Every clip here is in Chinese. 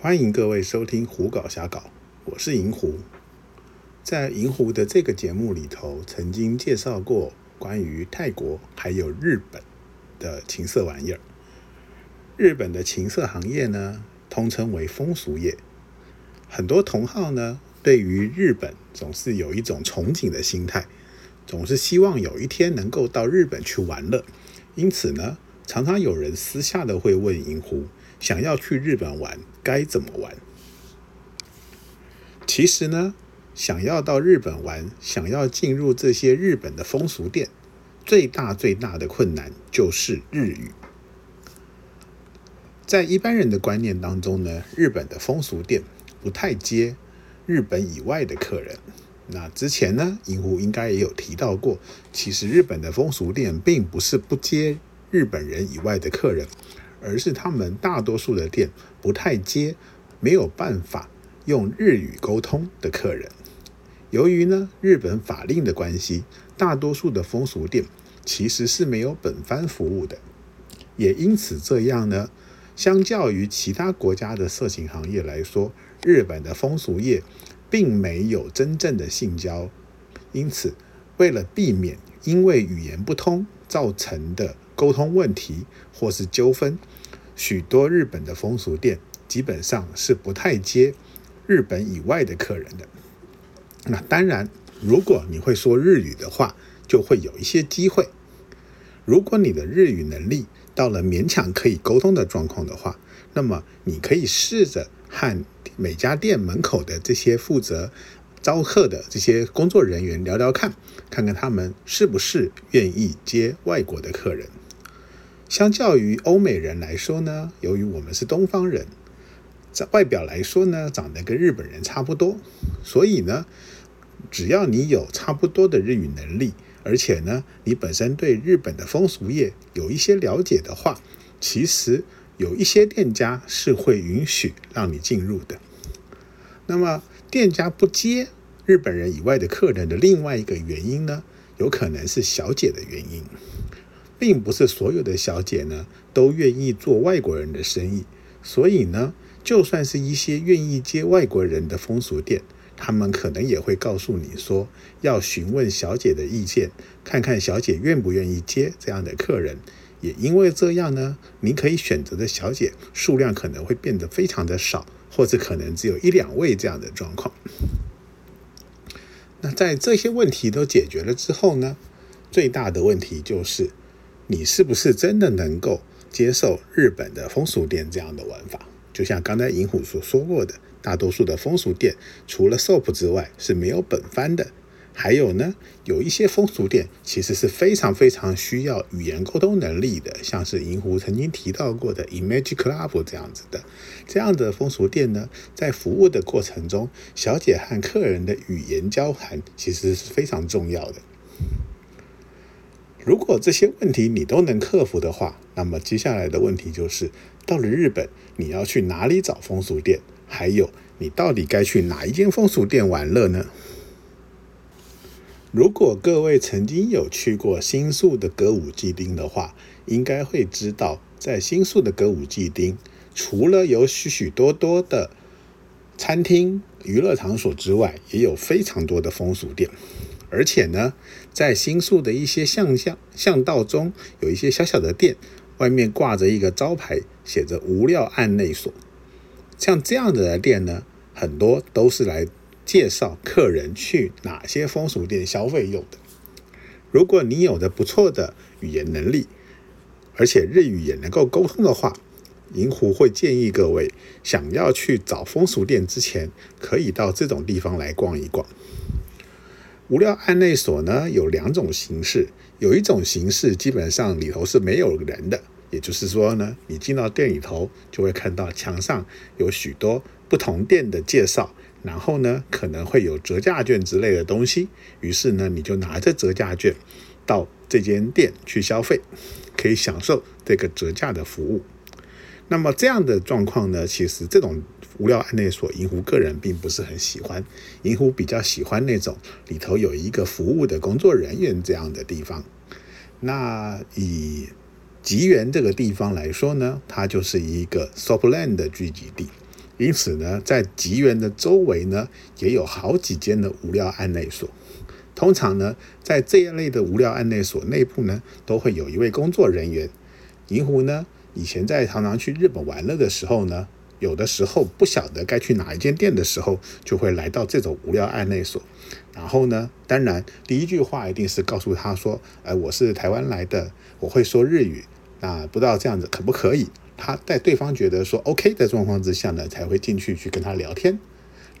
欢迎各位收听《胡搞瞎搞》，我是银狐。在银狐的这个节目里头，曾经介绍过关于泰国还有日本的情色玩意儿。日本的情色行业呢，通称为风俗业。很多同好呢，对于日本总是有一种憧憬的心态，总是希望有一天能够到日本去玩乐。因此呢，常常有人私下的会问银狐。想要去日本玩该怎么玩？其实呢，想要到日本玩，想要进入这些日本的风俗店，最大最大的困难就是日语。在一般人的观念当中呢，日本的风俗店不太接日本以外的客人。那之前呢，银狐应该也有提到过，其实日本的风俗店并不是不接日本人以外的客人。而是他们大多数的店不太接没有办法用日语沟通的客人。由于呢日本法令的关系，大多数的风俗店其实是没有本番服务的。也因此这样呢，相较于其他国家的色情行业来说，日本的风俗业并没有真正的性交。因此，为了避免因为语言不通造成的沟通问题或是纠纷，许多日本的风俗店基本上是不太接日本以外的客人的。那当然，如果你会说日语的话，就会有一些机会。如果你的日语能力到了勉强可以沟通的状况的话，那么你可以试着和每家店门口的这些负责招客的这些工作人员聊聊看，看看他们是不是愿意接外国的客人。相较于欧美人来说呢，由于我们是东方人，在外表来说呢，长得跟日本人差不多，所以呢，只要你有差不多的日语能力，而且呢，你本身对日本的风俗业有一些了解的话，其实有一些店家是会允许让你进入的。那么，店家不接日本人以外的客人的另外一个原因呢，有可能是小姐的原因。并不是所有的小姐呢都愿意做外国人的生意，所以呢，就算是一些愿意接外国人的风俗店，他们可能也会告诉你说，要询问小姐的意见，看看小姐愿不愿意接这样的客人。也因为这样呢，你可以选择的小姐数量可能会变得非常的少，或者可能只有一两位这样的状况。那在这些问题都解决了之后呢，最大的问题就是。你是不是真的能够接受日本的风俗店这样的玩法？就像刚才银虎所说过的，大多数的风俗店除了 SOP 之外是没有本番的。还有呢，有一些风俗店其实是非常非常需要语言沟通能力的，像是银狐曾经提到过的 Image Club 这样子的，这样的风俗店呢，在服务的过程中，小姐和客人的语言交谈其实是非常重要的。如果这些问题你都能克服的话，那么接下来的问题就是，到了日本你要去哪里找风俗店？还有你到底该去哪一间风俗店玩乐呢？如果各位曾经有去过新宿的歌舞伎町的话，应该会知道，在新宿的歌舞伎町，除了有许许多多的餐厅、娱乐场所之外，也有非常多的风俗店。而且呢，在新宿的一些巷巷巷道中，有一些小小的店，外面挂着一个招牌，写着“无料案内所”。像这样子的店呢，很多都是来介绍客人去哪些风俗店消费用的。如果你有着不错的语言能力，而且日语也能够沟通的话，银狐会建议各位，想要去找风俗店之前，可以到这种地方来逛一逛。无料案内所呢有两种形式，有一种形式基本上里头是没有人的，也就是说呢，你进到店里头就会看到墙上有许多不同店的介绍，然后呢可能会有折价券之类的东西，于是呢你就拿着折价券到这间店去消费，可以享受这个折价的服务。那么这样的状况呢，其实这种。无料案内所，银狐个人并不是很喜欢。银狐比较喜欢那种里头有一个服务的工作人员这样的地方。那以吉原这个地方来说呢，它就是一个 Sopland 的聚集地。因此呢，在吉原的周围呢，也有好几间的无料案内所。通常呢，在这一类的无料案内所内部呢，都会有一位工作人员。银狐呢，以前在常常去日本玩乐的时候呢，有的时候不晓得该去哪一间店的时候，就会来到这种无料案内所。然后呢，当然第一句话一定是告诉他说：“哎，我是台湾来的，我会说日语。那不知道这样子可不可以？”他在对方觉得说 OK 的状况之下呢，才会进去去跟他聊天。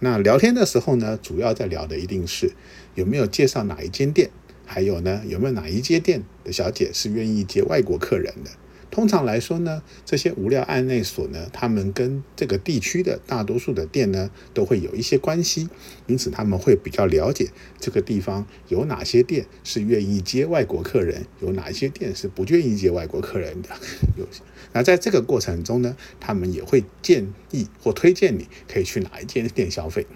那聊天的时候呢，主要在聊的一定是有没有介绍哪一间店，还有呢，有没有哪一间店的小姐是愿意接外国客人的。通常来说呢，这些无料案内所呢，他们跟这个地区的大多数的店呢，都会有一些关系，因此他们会比较了解这个地方有哪些店是愿意接外国客人，有哪些店是不愿意接外国客人的。有，那在这个过程中呢，他们也会建议或推荐你可以去哪一间店消费。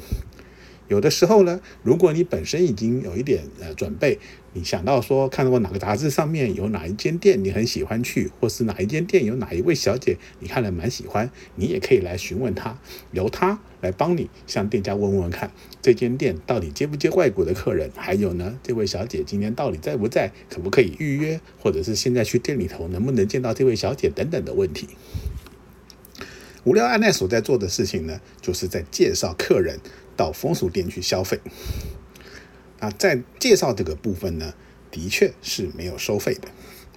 有的时候呢，如果你本身已经有一点呃准备，你想到说看到过哪个杂志上面有哪一间店你很喜欢去，或是哪一间店有哪一位小姐你看了蛮喜欢，你也可以来询问他，由他来帮你向店家问问看这间店到底接不接外国的客人，还有呢这位小姐今天到底在不在，可不可以预约，或者是现在去店里头能不能见到这位小姐等等的问题。无聊案奈所在做的事情呢，就是在介绍客人。到风俗店去消费，啊，在介绍这个部分呢，的确是没有收费的。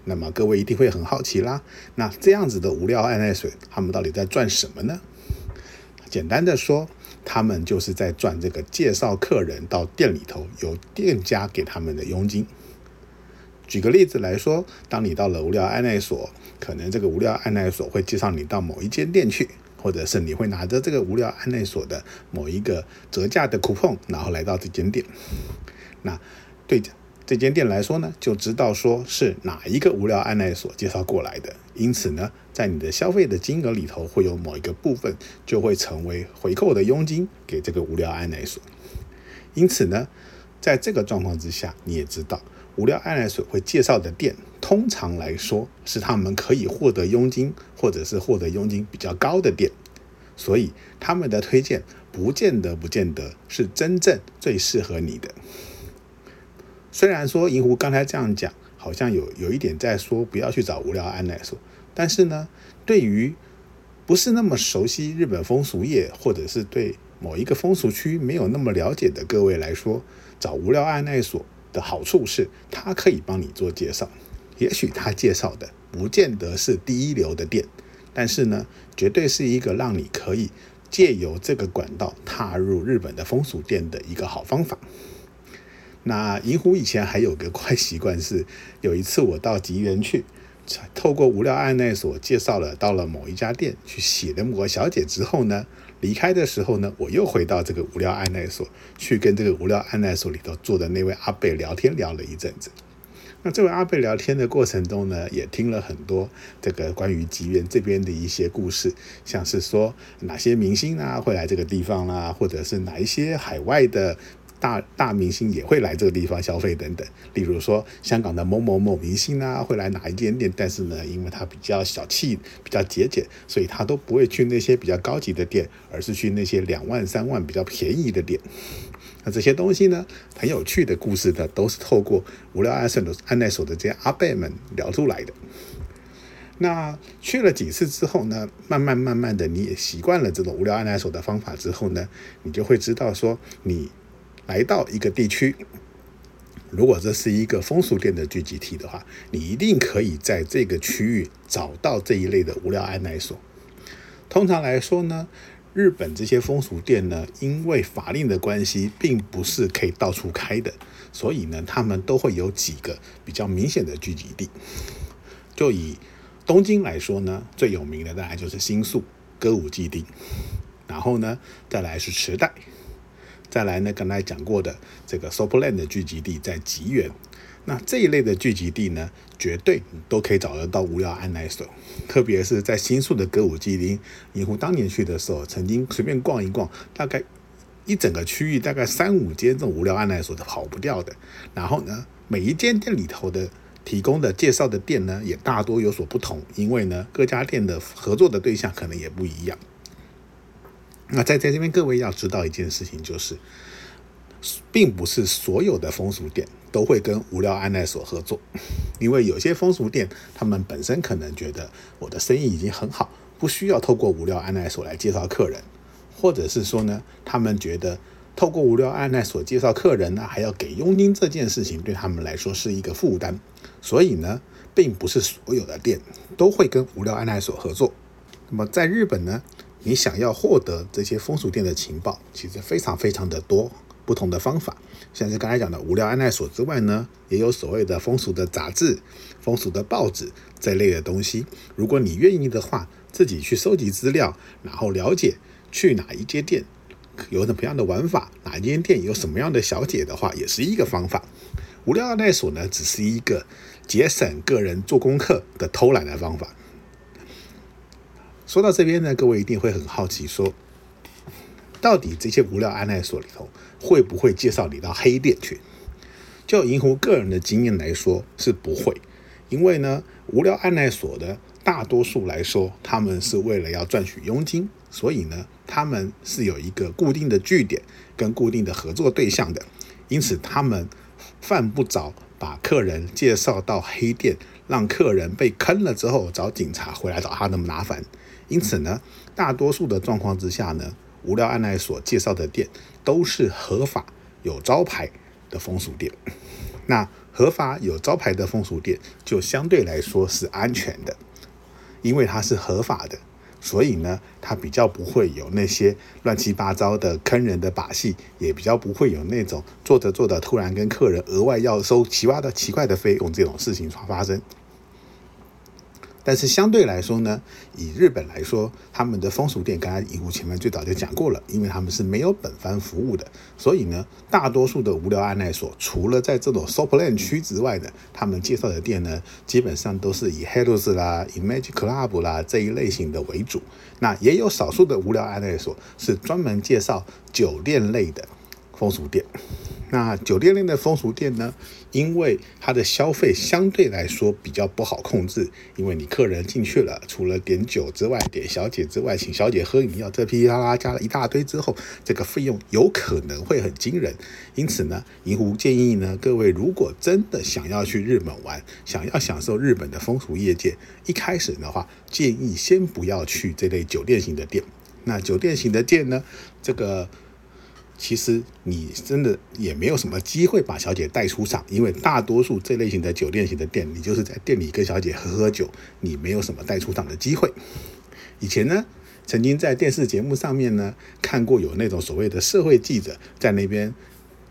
那么各位一定会很好奇啦，那这样子的无料爱奈水，他们到底在赚什么呢？简单的说，他们就是在赚这个介绍客人到店里头，由店家给他们的佣金。举个例子来说，当你到了无料爱奈所，可能这个无料爱奈所会介绍你到某一间店去。或者是你会拿着这个无聊案内所的某一个折价的 coupon，然后来到这间店。那对这间店来说呢，就知道说是哪一个无聊案内所介绍过来的。因此呢，在你的消费的金额里头，会有某一个部分就会成为回扣的佣金给这个无聊案内所。因此呢，在这个状况之下，你也知道。无聊爱来所会介绍的店，通常来说是他们可以获得佣金，或者是获得佣金比较高的店，所以他们的推荐不见得不见得是真正最适合你的。虽然说银狐刚才这样讲，好像有有一点在说不要去找无聊爱来所，但是呢，对于不是那么熟悉日本风俗业，或者是对某一个风俗区没有那么了解的各位来说，找无聊爱奈所。的好处是，它可以帮你做介绍。也许他介绍的不见得是第一流的店，但是呢，绝对是一个让你可以借由这个管道踏入日本的风俗店的一个好方法。那银狐以前还有个坏习惯是，有一次我到吉原去，透过无聊案内所介绍了到了某一家店去洗了某个小姐之后呢。离开的时候呢，我又回到这个无聊案内所，去跟这个无聊案内所里头坐的那位阿贝聊天，聊了一阵子。那这位阿贝聊天的过程中呢，也听了很多这个关于吉原这边的一些故事，像是说哪些明星啊会来这个地方啦，或者是哪一些海外的。大大明星也会来这个地方消费等等，例如说香港的某某某明星啊，会来哪一间店？但是呢，因为他比较小气、比较节俭，所以他都不会去那些比较高级的店，而是去那些两万、三万比较便宜的店。那这些东西呢，很有趣的故事呢，都是透过无聊安顺的安奈所的这些阿贝们聊出来的。那去了几次之后呢，慢慢慢慢的，你也习惯了这种无聊安奈所的方法之后呢，你就会知道说你。来到一个地区，如果这是一个风俗店的聚集体的话，你一定可以在这个区域找到这一类的无聊案内所。通常来说呢，日本这些风俗店呢，因为法令的关系，并不是可以到处开的，所以呢，他们都会有几个比较明显的聚集地。就以东京来说呢，最有名的大概就是新宿歌舞伎町，然后呢，再来是池袋。再来呢，刚才讲过的这个 Sopoland 的聚集地在吉原，那这一类的聚集地呢，绝对都可以找得到无聊案内所。特别是在新宿的歌舞伎町，银狐当年去的时候，曾经随便逛一逛，大概一整个区域大概三五间这种无聊案内所都跑不掉的。然后呢，每一间店里头的提供的介绍的店呢，也大多有所不同，因为呢，各家店的合作的对象可能也不一样。那在在这边，各位要知道一件事情，就是并不是所有的风俗店都会跟无聊安奈所合作，因为有些风俗店他们本身可能觉得我的生意已经很好，不需要透过无聊安奈所来介绍客人，或者是说呢，他们觉得透过无聊安奈所介绍客人呢，还要给佣金这件事情对他们来说是一个负担，所以呢，并不是所有的店都会跟无聊安奈所合作。那么在日本呢？你想要获得这些风俗店的情报，其实非常非常的多不同的方法。像是刚才讲的无聊安奈所之外呢，也有所谓的风俗的杂志、风俗的报纸这类的东西。如果你愿意的话，自己去收集资料，然后了解去哪一间店有什么样的玩法，哪一间店有什么样的小姐的话，也是一个方法。无聊安奈所呢，只是一个节省个人做功课的偷懒的方法。说到这边呢，各位一定会很好奇，说到底这些无聊安奈所里头会不会介绍你到黑店去？就银湖个人的经验来说，是不会，因为呢，无聊安奈所的大多数来说，他们是为了要赚取佣金，所以呢，他们是有一个固定的据点跟固定的合作对象的，因此他们犯不着把客人介绍到黑店，让客人被坑了之后找警察回来找他那么麻烦。因此呢，大多数的状况之下呢，无聊按奈所介绍的店都是合法有招牌的风俗店。那合法有招牌的风俗店就相对来说是安全的，因为它是合法的，所以呢，它比较不会有那些乱七八糟的坑人的把戏，也比较不会有那种做着做着突然跟客人额外要收奇葩的奇怪的费用这种事情发生。但是相对来说呢，以日本来说，他们的风俗店，刚才银狐前面最早就讲过了，因为他们是没有本番服务的，所以呢，大多数的无聊安奈所，除了在这种 s o p l a n 区之外的，他们介绍的店呢，基本上都是以 Hedos 啦、以 Magic Club 啦这一类型的为主。那也有少数的无聊安奈所是专门介绍酒店类的风俗店。那酒店类的风俗店呢？因为它的消费相对来说比较不好控制，因为你客人进去了，除了点酒之外，点小姐之外，请小姐喝饮料，这噼里啪啦加了一大堆之后，这个费用有可能会很惊人。因此呢，银狐建议呢，各位如果真的想要去日本玩，想要享受日本的风俗业界，一开始的话，建议先不要去这类酒店型的店。那酒店型的店呢，这个。其实你真的也没有什么机会把小姐带出场，因为大多数这类型的酒店型的店，你就是在店里跟小姐喝喝酒，你没有什么带出场的机会。以前呢，曾经在电视节目上面呢看过有那种所谓的社会记者在那边。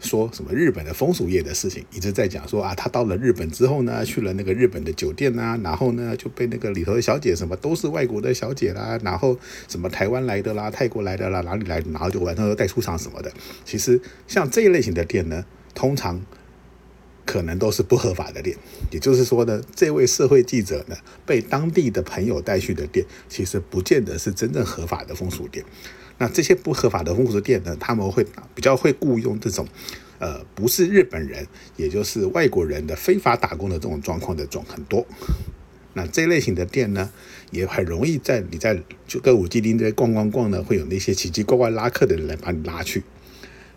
说什么日本的风俗业的事情，一直在讲说啊，他到了日本之后呢，去了那个日本的酒店呐，然后呢就被那个里头的小姐什么都是外国的小姐啦，然后什么台湾来的啦、泰国来的啦、哪里来，然后就晚上又带出场什么的。其实像这一类型的店呢，通常可能都是不合法的店。也就是说呢，这位社会记者呢，被当地的朋友带去的店，其实不见得是真正合法的风俗店。那这些不合法的风俗店呢？他们会比较会雇佣这种，呃，不是日本人，也就是外国人的非法打工的这种状况的种很多。那这类型的店呢，也很容易在你在就歌舞伎町这逛逛逛呢，会有那些奇奇怪怪拉客的人来把你拉去。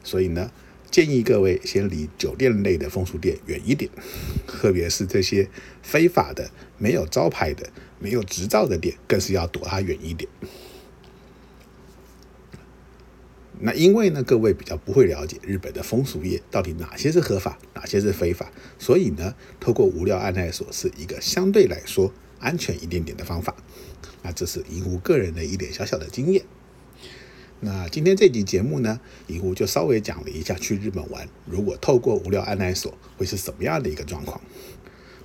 所以呢，建议各位先离酒店类的风俗店远一点，特别是这些非法的、没有招牌的、没有执照的店，更是要躲它远一点。那因为呢，各位比较不会了解日本的风俗业到底哪些是合法，哪些是非法，所以呢，透过无料案奈所是一个相对来说安全一点点的方法。那这是银狐个人的一点小小的经验。那今天这集节目呢，银狐就稍微讲了一下去日本玩，如果透过无料案奈所会是什么样的一个状况。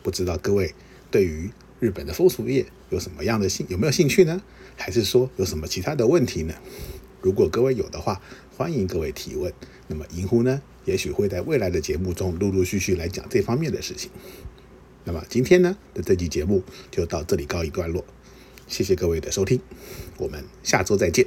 不知道各位对于日本的风俗业有什么样的兴有没有兴趣呢？还是说有什么其他的问题呢？如果各位有的话，欢迎各位提问。那么银狐呢，也许会在未来的节目中陆陆续续来讲这方面的事情。那么今天呢的这期节目就到这里告一段落，谢谢各位的收听，我们下周再见。